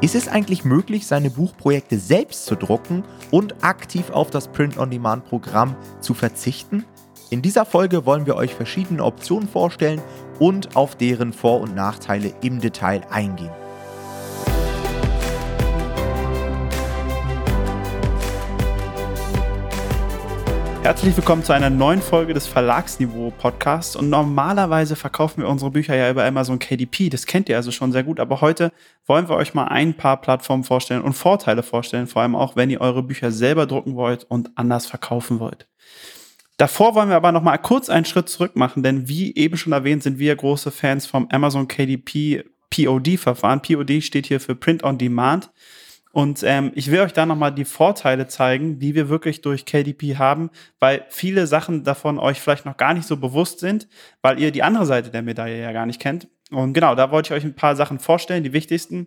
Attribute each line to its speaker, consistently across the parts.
Speaker 1: Ist es eigentlich möglich, seine Buchprojekte selbst zu drucken und aktiv auf das Print-on-Demand-Programm zu verzichten? In dieser Folge wollen wir euch verschiedene Optionen vorstellen und auf deren Vor- und Nachteile im Detail eingehen.
Speaker 2: Herzlich willkommen zu einer neuen Folge des Verlagsniveau Podcasts. Und normalerweise verkaufen wir unsere Bücher ja über Amazon KDP. Das kennt ihr also schon sehr gut. Aber heute wollen wir euch mal ein paar Plattformen vorstellen und Vorteile vorstellen. Vor allem auch, wenn ihr eure Bücher selber drucken wollt und anders verkaufen wollt. Davor wollen wir aber noch mal kurz einen Schritt zurück machen, denn wie eben schon erwähnt, sind wir große Fans vom Amazon KDP POD-Verfahren. POD steht hier für Print on Demand. Und ähm, ich will euch da nochmal die Vorteile zeigen, die wir wirklich durch KDP haben, weil viele Sachen davon euch vielleicht noch gar nicht so bewusst sind, weil ihr die andere Seite der Medaille ja gar nicht kennt. Und genau, da wollte ich euch ein paar Sachen vorstellen, die wichtigsten.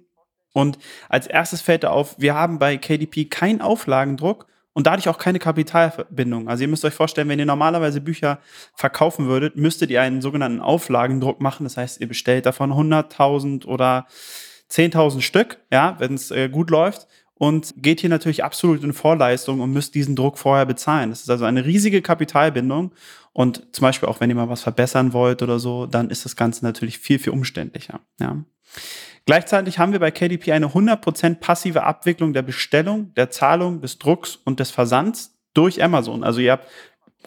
Speaker 2: Und als erstes fällt da auf, wir haben bei KDP keinen Auflagendruck und dadurch auch keine Kapitalbindung. Also ihr müsst euch vorstellen, wenn ihr normalerweise Bücher verkaufen würdet, müsstet ihr einen sogenannten Auflagendruck machen. Das heißt, ihr bestellt davon 100.000 oder 10.000 Stück, ja, wenn es äh, gut läuft und geht hier natürlich absolut in Vorleistung und müsst diesen Druck vorher bezahlen. Das ist also eine riesige Kapitalbindung und zum Beispiel auch wenn ihr mal was verbessern wollt oder so, dann ist das Ganze natürlich viel, viel umständlicher, ja. Gleichzeitig haben wir bei KDP eine 100% passive Abwicklung der Bestellung, der Zahlung, des Drucks und des Versands durch Amazon. Also ihr habt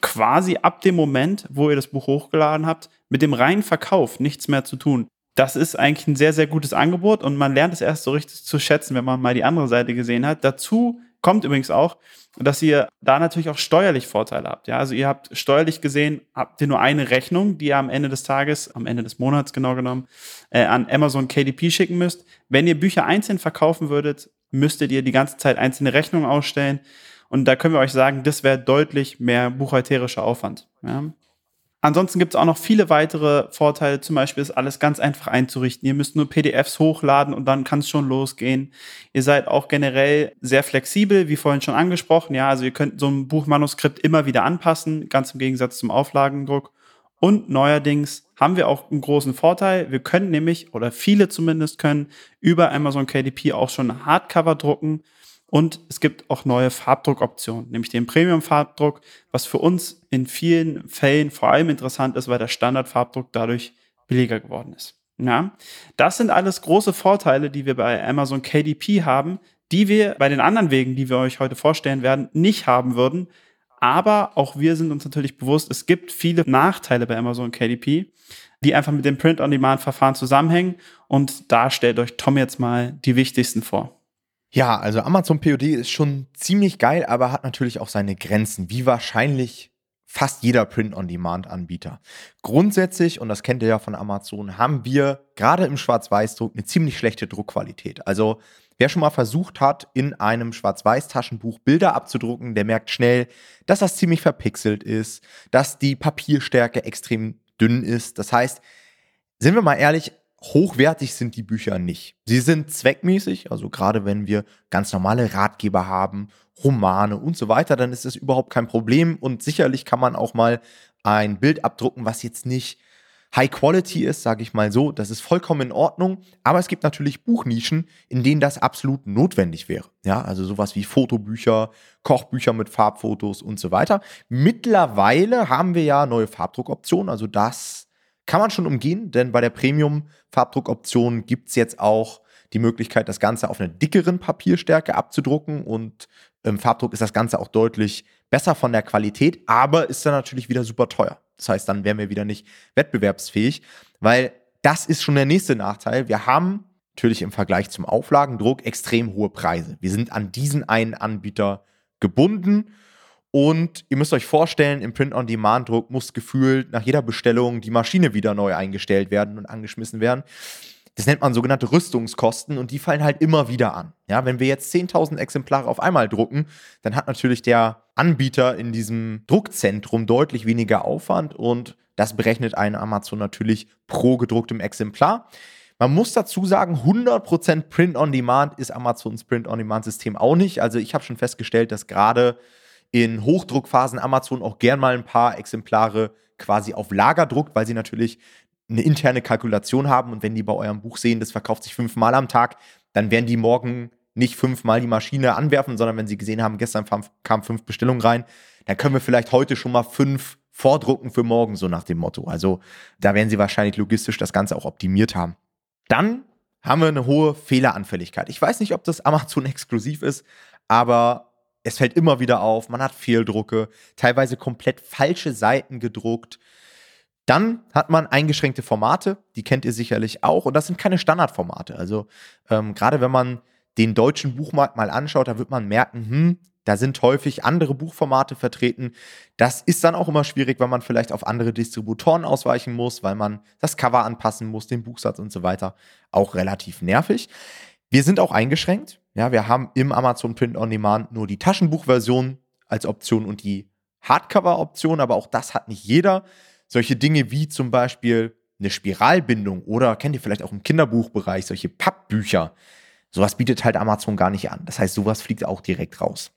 Speaker 2: quasi ab dem Moment, wo ihr das Buch hochgeladen habt, mit dem reinen Verkauf nichts mehr zu tun das ist eigentlich ein sehr, sehr gutes Angebot und man lernt es erst so richtig zu schätzen, wenn man mal die andere Seite gesehen hat. Dazu kommt übrigens auch, dass ihr da natürlich auch steuerlich Vorteile habt. Ja, also ihr habt steuerlich gesehen, habt ihr nur eine Rechnung, die ihr am Ende des Tages, am Ende des Monats genau genommen, äh, an Amazon KDP schicken müsst. Wenn ihr Bücher einzeln verkaufen würdet, müsstet ihr die ganze Zeit einzelne Rechnungen ausstellen. Und da können wir euch sagen, das wäre deutlich mehr buchhalterischer Aufwand. Ja? Ansonsten gibt es auch noch viele weitere Vorteile. Zum Beispiel ist alles ganz einfach einzurichten. Ihr müsst nur PDFs hochladen und dann kann es schon losgehen. Ihr seid auch generell sehr flexibel, wie vorhin schon angesprochen. Ja, also ihr könnt so ein Buchmanuskript immer wieder anpassen, ganz im Gegensatz zum Auflagendruck. Und neuerdings haben wir auch einen großen Vorteil. Wir können nämlich, oder viele zumindest können, über Amazon KDP auch schon Hardcover drucken. Und es gibt auch neue Farbdruckoptionen, nämlich den Premium-Farbdruck, was für uns in vielen Fällen vor allem interessant ist, weil der Standardfarbdruck dadurch billiger geworden ist. Ja, das sind alles große Vorteile, die wir bei Amazon KDP haben, die wir bei den anderen Wegen, die wir euch heute vorstellen werden, nicht haben würden. Aber auch wir sind uns natürlich bewusst, es gibt viele Nachteile bei Amazon KDP, die einfach mit dem Print-on-Demand-Verfahren zusammenhängen. Und da stellt euch Tom jetzt mal die wichtigsten vor.
Speaker 1: Ja, also Amazon POD ist schon ziemlich geil, aber hat natürlich auch seine Grenzen, wie wahrscheinlich fast jeder Print-on-Demand-Anbieter. Grundsätzlich, und das kennt ihr ja von Amazon, haben wir gerade im Schwarz-Weiß-Druck eine ziemlich schlechte Druckqualität. Also wer schon mal versucht hat, in einem Schwarz-Weiß-Taschenbuch Bilder abzudrucken, der merkt schnell, dass das ziemlich verpixelt ist, dass die Papierstärke extrem dünn ist. Das heißt, sind wir mal ehrlich, hochwertig sind die Bücher nicht. Sie sind zweckmäßig, also gerade wenn wir ganz normale Ratgeber haben, Romane und so weiter, dann ist das überhaupt kein Problem und sicherlich kann man auch mal ein Bild abdrucken, was jetzt nicht High Quality ist, sage ich mal so, das ist vollkommen in Ordnung, aber es gibt natürlich Buchnischen, in denen das absolut notwendig wäre. Ja, also sowas wie Fotobücher, Kochbücher mit Farbfotos und so weiter. Mittlerweile haben wir ja neue Farbdruckoptionen, also das kann man schon umgehen, denn bei der Premium-Farbdruckoption gibt es jetzt auch die Möglichkeit, das Ganze auf einer dickeren Papierstärke abzudrucken und im Farbdruck ist das Ganze auch deutlich besser von der Qualität, aber ist dann natürlich wieder super teuer. Das heißt, dann wären wir wieder nicht wettbewerbsfähig, weil das ist schon der nächste Nachteil. Wir haben natürlich im Vergleich zum Auflagendruck extrem hohe Preise. Wir sind an diesen einen Anbieter gebunden und ihr müsst euch vorstellen, im Print-on-Demand-Druck muss gefühlt nach jeder Bestellung die Maschine wieder neu eingestellt werden und angeschmissen werden. Das nennt man sogenannte Rüstungskosten und die fallen halt immer wieder an. Ja, wenn wir jetzt 10.000 Exemplare auf einmal drucken, dann hat natürlich der Anbieter in diesem Druckzentrum deutlich weniger Aufwand und das berechnet ein Amazon natürlich pro gedrucktem Exemplar. Man muss dazu sagen, 100% Print-on-Demand ist Amazons Print-on-Demand-System auch nicht. Also ich habe schon festgestellt, dass gerade in Hochdruckphasen Amazon auch gern mal ein paar Exemplare quasi auf Lager druckt, weil sie natürlich eine interne Kalkulation haben und wenn die bei eurem Buch sehen, das verkauft sich fünfmal am Tag, dann werden die morgen nicht fünfmal die Maschine anwerfen, sondern wenn sie gesehen haben, gestern kamen fünf Bestellungen rein, dann können wir vielleicht heute schon mal fünf vordrucken für morgen, so nach dem Motto. Also da werden sie wahrscheinlich logistisch das Ganze auch optimiert haben. Dann haben wir eine hohe Fehleranfälligkeit. Ich weiß nicht, ob das Amazon exklusiv ist, aber es fällt immer wieder auf, man hat Fehldrucke, teilweise komplett falsche Seiten gedruckt. Dann hat man eingeschränkte Formate, die kennt ihr sicherlich auch, und das sind keine Standardformate. Also ähm, gerade wenn man den deutschen Buchmarkt mal anschaut, da wird man merken, hm, da sind häufig andere Buchformate vertreten. Das ist dann auch immer schwierig, weil man vielleicht auf andere Distributoren ausweichen muss, weil man das Cover anpassen muss, den Buchsatz und so weiter. Auch relativ nervig. Wir sind auch eingeschränkt. Ja, wir haben im Amazon Print on Demand nur die Taschenbuchversion als Option und die Hardcover-Option, aber auch das hat nicht jeder. Solche Dinge wie zum Beispiel eine Spiralbindung oder kennt ihr vielleicht auch im Kinderbuchbereich solche Pappbücher. Sowas bietet halt Amazon gar nicht an. Das heißt, sowas fliegt auch direkt raus.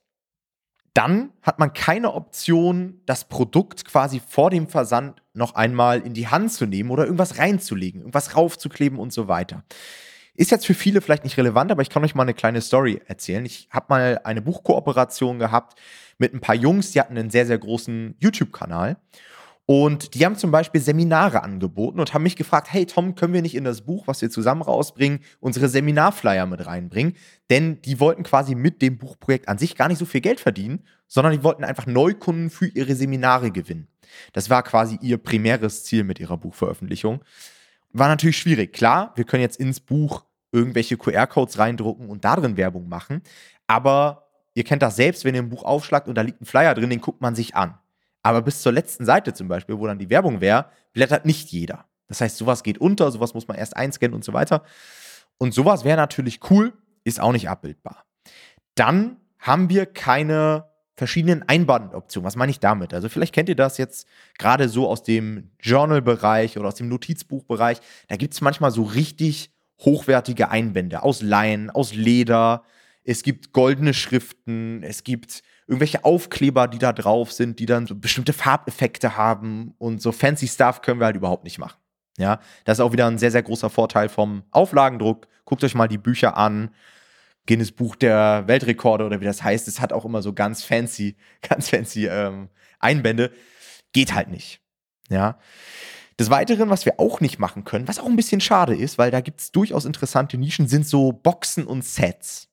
Speaker 1: Dann hat man keine Option, das Produkt quasi vor dem Versand noch einmal in die Hand zu nehmen oder irgendwas reinzulegen, irgendwas raufzukleben und so weiter. Ist jetzt für viele vielleicht nicht relevant, aber ich kann euch mal eine kleine Story erzählen. Ich habe mal eine Buchkooperation gehabt mit ein paar Jungs, die hatten einen sehr, sehr großen YouTube-Kanal. Und die haben zum Beispiel Seminare angeboten und haben mich gefragt, hey Tom, können wir nicht in das Buch, was wir zusammen rausbringen, unsere Seminarflyer mit reinbringen? Denn die wollten quasi mit dem Buchprojekt an sich gar nicht so viel Geld verdienen, sondern die wollten einfach Neukunden für ihre Seminare gewinnen. Das war quasi ihr primäres Ziel mit ihrer Buchveröffentlichung. War natürlich schwierig. Klar, wir können jetzt ins Buch irgendwelche QR-Codes reindrucken und darin Werbung machen, aber ihr kennt das selbst, wenn ihr ein Buch aufschlagt und da liegt ein Flyer drin, den guckt man sich an. Aber bis zur letzten Seite zum Beispiel, wo dann die Werbung wäre, blättert nicht jeder. Das heißt, sowas geht unter, sowas muss man erst einscannen und so weiter. Und sowas wäre natürlich cool, ist auch nicht abbildbar. Dann haben wir keine verschiedenen Einbandoptionen. Was meine ich damit? Also vielleicht kennt ihr das jetzt gerade so aus dem Journal-Bereich oder aus dem Notizbuchbereich. Da gibt es manchmal so richtig hochwertige Einbände aus Leinen, aus Leder. Es gibt goldene Schriften, es gibt irgendwelche Aufkleber, die da drauf sind, die dann so bestimmte Farbeffekte haben und so fancy Stuff können wir halt überhaupt nicht machen. Ja, das ist auch wieder ein sehr, sehr großer Vorteil vom Auflagendruck. Guckt euch mal die Bücher an. Guinness Buch der Weltrekorde oder wie das heißt. Es hat auch immer so ganz fancy, ganz fancy ähm, Einbände. Geht halt nicht. Ja. Des Weiteren, was wir auch nicht machen können, was auch ein bisschen schade ist, weil da gibt es durchaus interessante Nischen, sind so Boxen und Sets.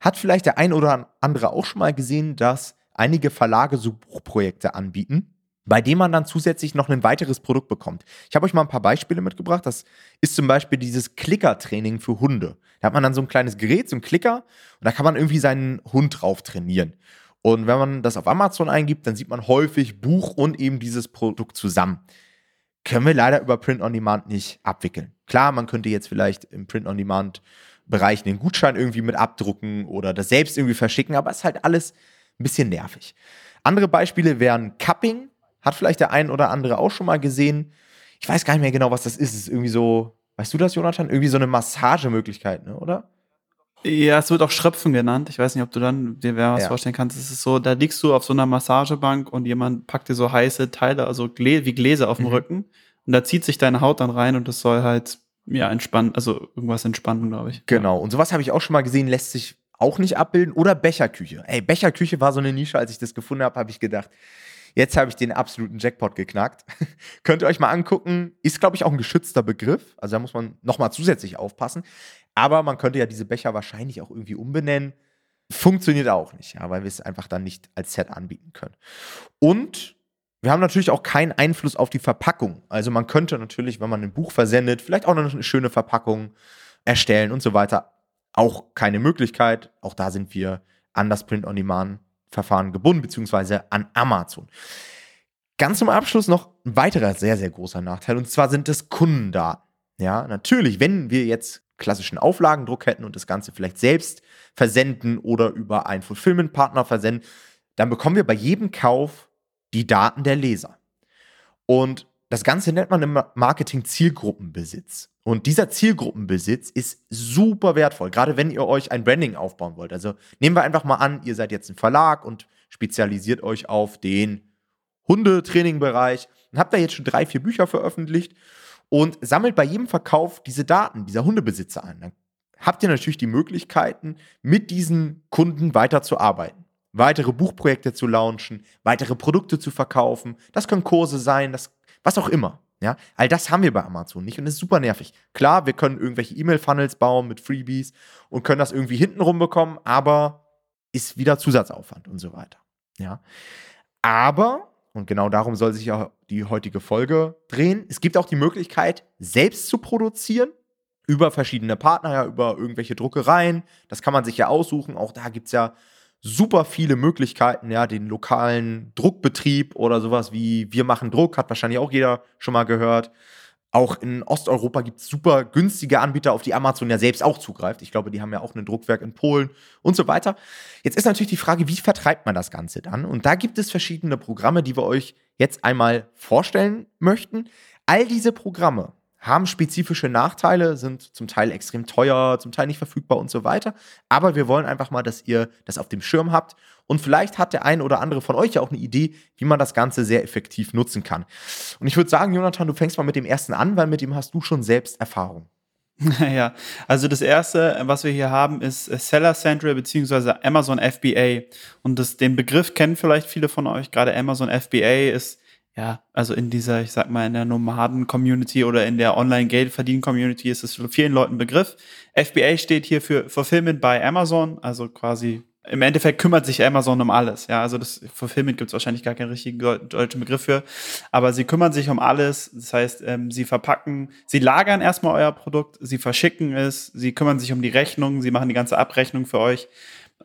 Speaker 1: Hat vielleicht der ein oder andere auch schon mal gesehen, dass einige Verlage so Buchprojekte anbieten, bei denen man dann zusätzlich noch ein weiteres Produkt bekommt. Ich habe euch mal ein paar Beispiele mitgebracht. Das ist zum Beispiel dieses Klicker-Training für Hunde. Da hat man dann so ein kleines Gerät, so ein Klicker, und da kann man irgendwie seinen Hund drauf trainieren. Und wenn man das auf Amazon eingibt, dann sieht man häufig Buch und eben dieses Produkt zusammen. Können wir leider über Print on Demand nicht abwickeln. Klar, man könnte jetzt vielleicht im Print on Demand Bereich einen Gutschein irgendwie mit abdrucken oder das selbst irgendwie verschicken, aber es ist halt alles ein bisschen nervig. Andere Beispiele wären Cupping, hat vielleicht der ein oder andere auch schon mal gesehen. Ich weiß gar nicht mehr genau, was das ist. Es ist irgendwie so, weißt du das, Jonathan? Irgendwie so eine Massagemöglichkeit, ne, oder?
Speaker 2: Ja, es wird auch Schröpfen genannt. Ich weiß nicht, ob du dann dir wer was ja. vorstellen kannst. Es ist so, da liegst du auf so einer Massagebank und jemand packt dir so heiße Teile, also wie Gläser auf dem mhm. Rücken. Und da zieht sich deine Haut dann rein und das soll halt ja, entspannen, also irgendwas entspannen, glaube ich.
Speaker 1: Genau. Und sowas habe ich auch schon mal gesehen, lässt sich auch nicht abbilden. Oder Becherküche. Ey, Becherküche war so eine Nische, als ich das gefunden habe, habe ich gedacht, jetzt habe ich den absoluten Jackpot geknackt. Könnt ihr euch mal angucken. Ist, glaube ich, auch ein geschützter Begriff. Also da muss man nochmal zusätzlich aufpassen. Aber man könnte ja diese Becher wahrscheinlich auch irgendwie umbenennen. Funktioniert auch nicht, ja, weil wir es einfach dann nicht als Set anbieten können. Und wir haben natürlich auch keinen Einfluss auf die Verpackung. Also man könnte natürlich, wenn man ein Buch versendet, vielleicht auch noch eine schöne Verpackung erstellen und so weiter. Auch keine Möglichkeit. Auch da sind wir an das Print-on-Demand-Verfahren gebunden, beziehungsweise an Amazon. Ganz zum Abschluss noch ein weiterer sehr, sehr großer Nachteil, und zwar sind es Kundendaten. Ja, natürlich, wenn wir jetzt klassischen Auflagendruck hätten und das Ganze vielleicht selbst versenden oder über einen Fulfillment-Partner versenden, dann bekommen wir bei jedem Kauf die Daten der Leser. Und das Ganze nennt man im Marketing Zielgruppenbesitz. Und dieser Zielgruppenbesitz ist super wertvoll, gerade wenn ihr euch ein Branding aufbauen wollt. Also nehmen wir einfach mal an, ihr seid jetzt ein Verlag und spezialisiert euch auf den Hundetraining-Bereich und habt da jetzt schon drei, vier Bücher veröffentlicht und sammelt bei jedem Verkauf diese Daten dieser Hundebesitzer ein. Dann habt ihr natürlich die Möglichkeiten, mit diesen Kunden weiterzuarbeiten. Weitere Buchprojekte zu launchen, weitere Produkte zu verkaufen. Das können Kurse sein, das, was auch immer. Ja, all das haben wir bei Amazon nicht und das ist super nervig. Klar, wir können irgendwelche E-Mail-Funnels bauen mit Freebies und können das irgendwie hintenrum bekommen, aber ist wieder Zusatzaufwand und so weiter. Ja, aber, und genau darum soll sich ja die heutige Folge drehen, es gibt auch die Möglichkeit, selbst zu produzieren über verschiedene Partner, ja, über irgendwelche Druckereien. Das kann man sich ja aussuchen. Auch da gibt es ja super viele Möglichkeiten, ja, den lokalen Druckbetrieb oder sowas wie Wir machen Druck, hat wahrscheinlich auch jeder schon mal gehört. Auch in Osteuropa gibt es super günstige Anbieter, auf die Amazon ja selbst auch zugreift. Ich glaube, die haben ja auch ein Druckwerk in Polen und so weiter. Jetzt ist natürlich die Frage, wie vertreibt man das Ganze dann? Und da gibt es verschiedene Programme, die wir euch jetzt einmal vorstellen möchten. All diese Programme haben spezifische Nachteile, sind zum Teil extrem teuer, zum Teil nicht verfügbar und so weiter. Aber wir wollen einfach mal, dass ihr das auf dem Schirm habt. Und vielleicht hat der ein oder andere von euch ja auch eine Idee, wie man das Ganze sehr effektiv nutzen kann. Und ich würde sagen, Jonathan, du fängst mal mit dem ersten an, weil mit dem hast du schon selbst Erfahrung.
Speaker 2: Ja, also das erste, was wir hier haben, ist Seller Central bzw. Amazon FBA. Und das, den Begriff kennen vielleicht viele von euch. Gerade Amazon FBA ist ja, also in dieser, ich sag mal, in der Nomaden-Community oder in der Online-Geld-Verdienen-Community ist es für vielen Leuten Begriff. FBA steht hier für Fulfillment by Amazon, also quasi im Endeffekt kümmert sich Amazon um alles. Ja, also das Fulfillment gibt es wahrscheinlich gar keinen richtigen deutschen Begriff für, aber sie kümmern sich um alles. Das heißt, ähm, sie verpacken, sie lagern erstmal euer Produkt, sie verschicken es, sie kümmern sich um die Rechnung, sie machen die ganze Abrechnung für euch.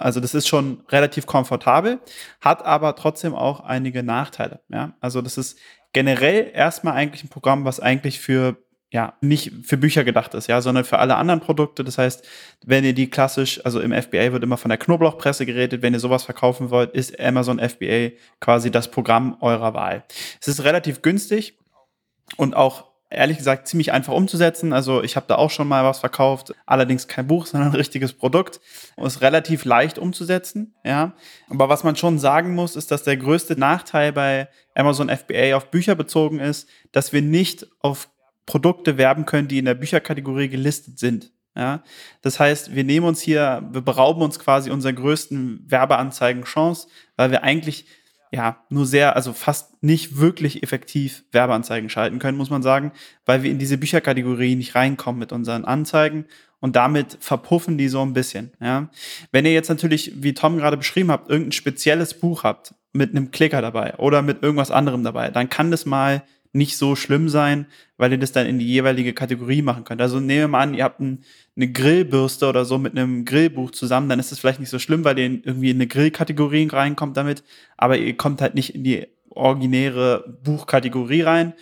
Speaker 2: Also das ist schon relativ komfortabel, hat aber trotzdem auch einige Nachteile. Ja? Also das ist generell erstmal eigentlich ein Programm, was eigentlich für ja, nicht für Bücher gedacht ist, ja, sondern für alle anderen Produkte. Das heißt, wenn ihr die klassisch, also im FBA wird immer von der Knoblauchpresse geredet, wenn ihr sowas verkaufen wollt, ist Amazon FBA quasi das Programm eurer Wahl. Es ist relativ günstig und auch ehrlich gesagt ziemlich einfach umzusetzen. Also ich habe da auch schon mal was verkauft, allerdings kein Buch, sondern ein richtiges Produkt. Und ist relativ leicht umzusetzen, ja. Aber was man schon sagen muss, ist, dass der größte Nachteil bei Amazon FBA auf Bücher bezogen ist, dass wir nicht auf Produkte werben können, die in der Bücherkategorie gelistet sind. Ja, das heißt, wir nehmen uns hier, wir berauben uns quasi unserer größten Werbeanzeigen-Chance, weil wir eigentlich ja, nur sehr, also fast nicht wirklich effektiv Werbeanzeigen schalten können, muss man sagen, weil wir in diese Bücherkategorie nicht reinkommen mit unseren Anzeigen und damit verpuffen die so ein bisschen, ja. Wenn ihr jetzt natürlich, wie Tom gerade beschrieben habt, irgendein spezielles Buch habt mit einem Klicker dabei oder mit irgendwas anderem dabei, dann kann das mal nicht so schlimm sein, weil ihr das dann in die jeweilige Kategorie machen könnt. Also nehmen wir mal an, ihr habt ein, eine Grillbürste oder so mit einem Grillbuch zusammen, dann ist es vielleicht nicht so schlimm, weil ihr irgendwie in eine Grillkategorie reinkommt damit, aber ihr kommt halt nicht in die originäre Buchkategorie rein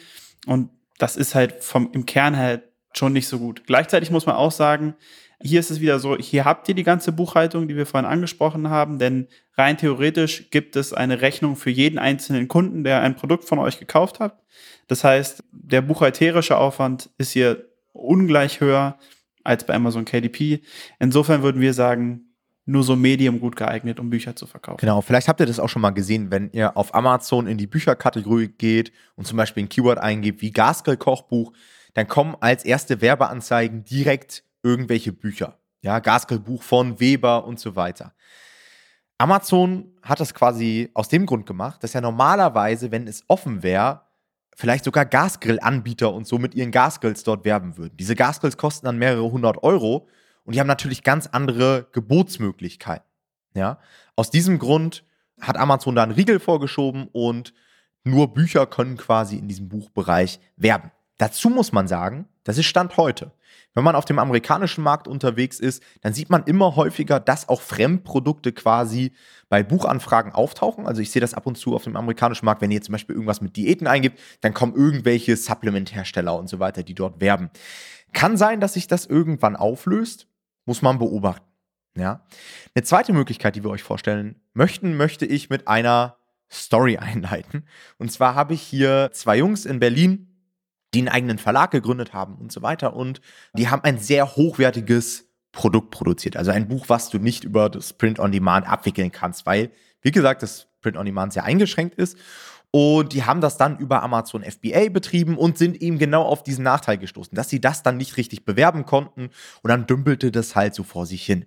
Speaker 2: und das ist halt vom, im Kern halt schon nicht so gut. Gleichzeitig muss man auch sagen, hier ist es wieder so, hier habt ihr die ganze Buchhaltung, die wir vorhin angesprochen haben, denn rein theoretisch gibt es eine Rechnung für jeden einzelnen Kunden, der ein Produkt von euch gekauft hat. Das heißt, der buchhalterische Aufwand ist hier ungleich höher als bei Amazon KDP. Insofern würden wir sagen, nur so medium gut geeignet, um Bücher zu verkaufen.
Speaker 1: Genau, vielleicht habt ihr das auch schon mal gesehen, wenn ihr auf Amazon in die Bücherkategorie geht und zum Beispiel ein Keyword eingebt wie Gaskell-Kochbuch, dann kommen als erste Werbeanzeigen direkt irgendwelche Bücher. Ja, Gaskell-Buch von Weber und so weiter. Amazon hat das quasi aus dem Grund gemacht, dass ja normalerweise, wenn es offen wäre, vielleicht sogar Gasgrill-Anbieter und so mit ihren Gasgrills dort werben würden. Diese Gasgrills kosten dann mehrere hundert Euro und die haben natürlich ganz andere Gebotsmöglichkeiten. Ja? Aus diesem Grund hat Amazon da einen Riegel vorgeschoben und nur Bücher können quasi in diesem Buchbereich werben. Dazu muss man sagen, das ist Stand heute. Wenn man auf dem amerikanischen Markt unterwegs ist, dann sieht man immer häufiger, dass auch Fremdprodukte quasi bei Buchanfragen auftauchen. Also ich sehe das ab und zu auf dem amerikanischen Markt, wenn ihr zum Beispiel irgendwas mit Diäten eingibt, dann kommen irgendwelche Supplementhersteller und so weiter, die dort werben. Kann sein, dass sich das irgendwann auflöst, muss man beobachten. Ja. Eine zweite Möglichkeit, die wir euch vorstellen möchten, möchte ich mit einer Story einleiten. Und zwar habe ich hier zwei Jungs in Berlin, die einen eigenen Verlag gegründet haben und so weiter. Und die haben ein sehr hochwertiges Produkt produziert. Also ein Buch, was du nicht über das Print on Demand abwickeln kannst, weil, wie gesagt, das Print on Demand sehr eingeschränkt ist. Und die haben das dann über Amazon FBA betrieben und sind eben genau auf diesen Nachteil gestoßen, dass sie das dann nicht richtig bewerben konnten und dann dümpelte das halt so vor sich hin.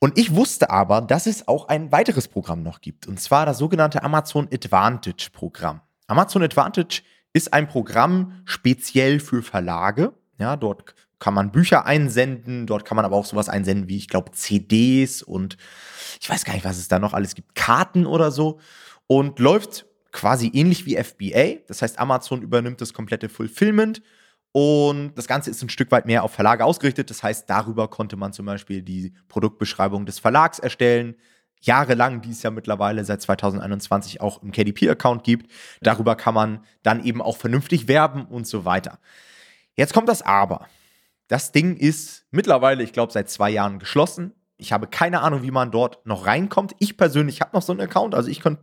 Speaker 1: Und ich wusste aber, dass es auch ein weiteres Programm noch gibt, und zwar das sogenannte Amazon Advantage Programm. Amazon Advantage ist ein Programm speziell für Verlage. Ja, dort kann man Bücher einsenden, dort kann man aber auch sowas einsenden wie, ich glaube, CDs und ich weiß gar nicht, was es da noch alles gibt, Karten oder so. Und läuft quasi ähnlich wie FBA. Das heißt, Amazon übernimmt das komplette Fulfillment und das Ganze ist ein Stück weit mehr auf Verlage ausgerichtet. Das heißt, darüber konnte man zum Beispiel die Produktbeschreibung des Verlags erstellen. Jahrelang, die es ja mittlerweile seit 2021 auch im KDP-Account gibt. Darüber kann man dann eben auch vernünftig werben und so weiter. Jetzt kommt das Aber. Das Ding ist mittlerweile, ich glaube, seit zwei Jahren geschlossen. Ich habe keine Ahnung, wie man dort noch reinkommt. Ich persönlich habe noch so einen Account, also ich könnte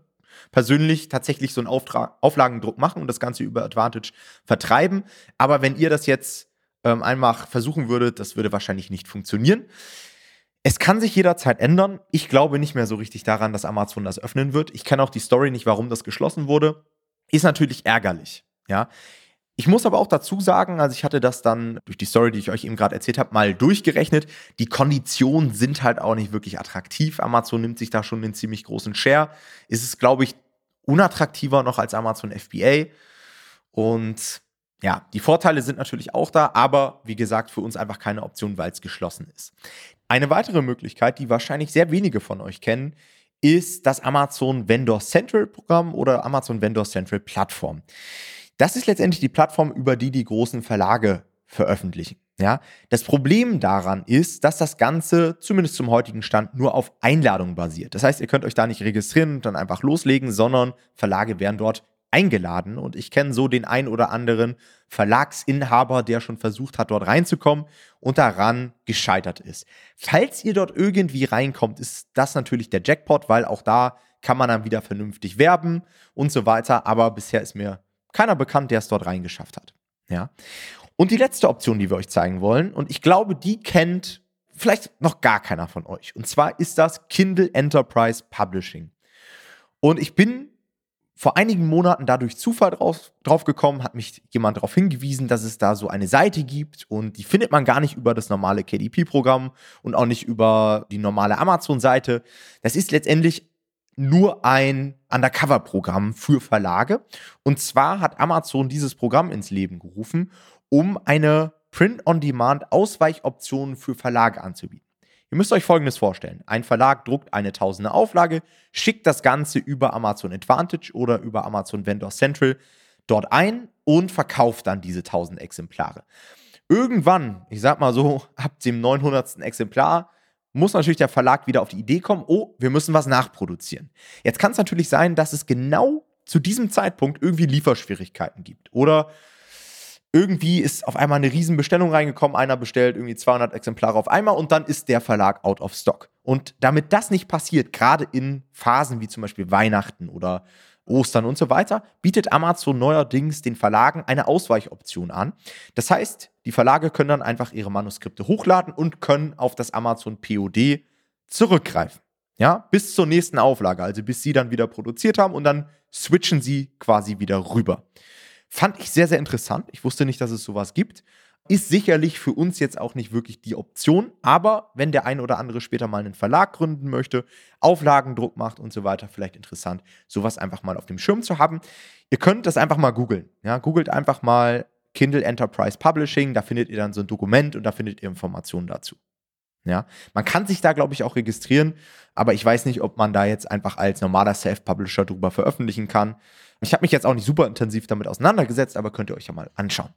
Speaker 1: persönlich tatsächlich so einen Auftrag, Auflagendruck machen und das Ganze über Advantage vertreiben. Aber wenn ihr das jetzt ähm, einfach versuchen würdet, das würde wahrscheinlich nicht funktionieren. Es kann sich jederzeit ändern. Ich glaube nicht mehr so richtig daran, dass Amazon das öffnen wird. Ich kenne auch die Story nicht, warum das geschlossen wurde. Ist natürlich ärgerlich. Ja, ich muss aber auch dazu sagen, also ich hatte das dann durch die Story, die ich euch eben gerade erzählt habe, mal durchgerechnet. Die Konditionen sind halt auch nicht wirklich attraktiv. Amazon nimmt sich da schon einen ziemlich großen Share. Ist es, glaube ich, unattraktiver noch als Amazon FBA. Und ja, die Vorteile sind natürlich auch da, aber wie gesagt, für uns einfach keine Option, weil es geschlossen ist. Eine weitere Möglichkeit, die wahrscheinlich sehr wenige von euch kennen, ist das Amazon Vendor Central Programm oder Amazon Vendor Central Plattform. Das ist letztendlich die Plattform, über die die großen Verlage veröffentlichen. Ja, das Problem daran ist, dass das Ganze zumindest zum heutigen Stand nur auf Einladung basiert. Das heißt, ihr könnt euch da nicht registrieren und dann einfach loslegen, sondern Verlage werden dort eingeladen. Und ich kenne so den ein oder anderen Verlagsinhaber, der schon versucht hat, dort reinzukommen und daran gescheitert ist. Falls ihr dort irgendwie reinkommt, ist das natürlich der Jackpot, weil auch da kann man dann wieder vernünftig werben und so weiter. Aber bisher ist mir keiner bekannt, der es dort reingeschafft hat. Ja. Und die letzte Option, die wir euch zeigen wollen, und ich glaube, die kennt vielleicht noch gar keiner von euch. Und zwar ist das Kindle Enterprise Publishing. Und ich bin vor einigen Monaten da durch Zufall drauf, drauf gekommen, hat mich jemand darauf hingewiesen, dass es da so eine Seite gibt und die findet man gar nicht über das normale KDP-Programm und auch nicht über die normale Amazon-Seite. Das ist letztendlich nur ein Undercover-Programm für Verlage. Und zwar hat Amazon dieses Programm ins Leben gerufen, um eine Print-on-Demand-Ausweichoption für Verlage anzubieten. Ihr müsst euch Folgendes vorstellen. Ein Verlag druckt eine tausende Auflage, schickt das Ganze über Amazon Advantage oder über Amazon Vendor Central dort ein und verkauft dann diese tausend Exemplare. Irgendwann, ich sag mal so, ab dem 900. Exemplar muss natürlich der Verlag wieder auf die Idee kommen, oh, wir müssen was nachproduzieren. Jetzt kann es natürlich sein, dass es genau zu diesem Zeitpunkt irgendwie Lieferschwierigkeiten gibt. Oder irgendwie ist auf einmal eine Riesenbestellung reingekommen, einer bestellt irgendwie 200 Exemplare auf einmal und dann ist der Verlag out of stock. Und damit das nicht passiert, gerade in Phasen wie zum Beispiel Weihnachten oder Ostern und so weiter, bietet Amazon neuerdings den Verlagen eine Ausweichoption an. Das heißt, die Verlage können dann einfach ihre Manuskripte hochladen und können auf das Amazon POD zurückgreifen. Ja, bis zur nächsten Auflage, also bis sie dann wieder produziert haben und dann switchen sie quasi wieder rüber. Fand ich sehr, sehr interessant. Ich wusste nicht, dass es sowas gibt. Ist sicherlich für uns jetzt auch nicht wirklich die Option, aber wenn der ein oder andere später mal einen Verlag gründen möchte, Auflagendruck macht und so weiter, vielleicht interessant, sowas einfach mal auf dem Schirm zu haben. Ihr könnt das einfach mal googeln. Ja, googelt einfach mal Kindle Enterprise Publishing, da findet ihr dann so ein Dokument und da findet ihr Informationen dazu. Ja, man kann sich da, glaube ich, auch registrieren, aber ich weiß nicht, ob man da jetzt einfach als normaler Self-Publisher drüber veröffentlichen kann. Ich habe mich jetzt auch nicht super intensiv damit auseinandergesetzt, aber könnt ihr euch ja mal anschauen.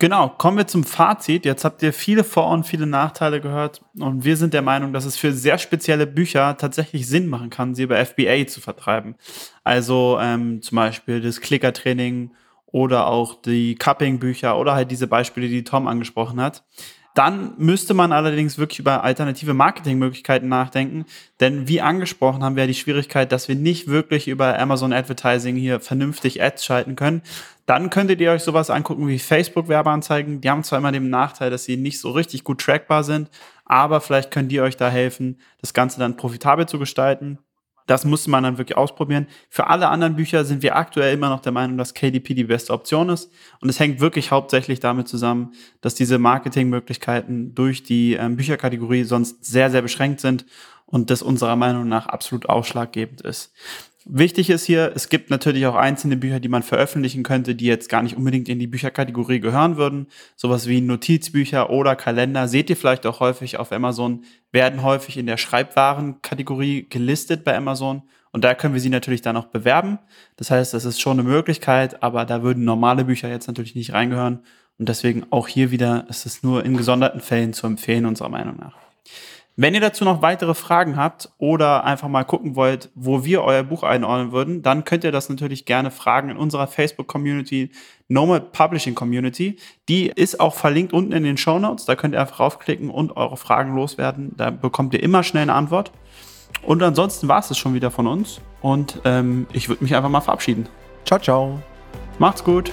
Speaker 2: Genau, kommen wir zum Fazit. Jetzt habt ihr viele Vor- und viele Nachteile gehört und wir sind der Meinung, dass es für sehr spezielle Bücher tatsächlich Sinn machen kann, sie über FBA zu vertreiben. Also ähm, zum Beispiel das Clicker-Training oder auch die Cupping-Bücher oder halt diese Beispiele, die Tom angesprochen hat. Dann müsste man allerdings wirklich über alternative Marketingmöglichkeiten nachdenken, denn wie angesprochen haben wir ja die Schwierigkeit, dass wir nicht wirklich über Amazon Advertising hier vernünftig Ads schalten können. Dann könntet ihr euch sowas angucken wie Facebook-Werbeanzeigen. Die haben zwar immer den Nachteil, dass sie nicht so richtig gut trackbar sind, aber vielleicht können die euch da helfen, das Ganze dann profitabel zu gestalten. Das musste man dann wirklich ausprobieren. Für alle anderen Bücher sind wir aktuell immer noch der Meinung, dass KDP die beste Option ist. Und es hängt wirklich hauptsächlich damit zusammen, dass diese Marketingmöglichkeiten durch die ähm, Bücherkategorie sonst sehr, sehr beschränkt sind und das unserer Meinung nach absolut ausschlaggebend ist. Wichtig ist hier, es gibt natürlich auch einzelne Bücher, die man veröffentlichen könnte, die jetzt gar nicht unbedingt in die Bücherkategorie gehören würden. Sowas wie Notizbücher oder Kalender seht ihr vielleicht auch häufig auf Amazon, werden häufig in der Schreibwarenkategorie gelistet bei Amazon. Und da können wir sie natürlich dann auch bewerben. Das heißt, das ist schon eine Möglichkeit, aber da würden normale Bücher jetzt natürlich nicht reingehören. Und deswegen auch hier wieder ist es nur in gesonderten Fällen zu empfehlen, unserer Meinung nach. Wenn ihr dazu noch weitere Fragen habt oder einfach mal gucken wollt, wo wir euer Buch einordnen würden, dann könnt ihr das natürlich gerne fragen in unserer Facebook-Community, Nomad Publishing Community. Die ist auch verlinkt unten in den Show Notes. Da könnt ihr einfach raufklicken und eure Fragen loswerden. Da bekommt ihr immer schnell eine Antwort. Und ansonsten war es schon wieder von uns. Und ähm, ich würde mich einfach mal verabschieden.
Speaker 1: Ciao, ciao.
Speaker 2: Macht's gut.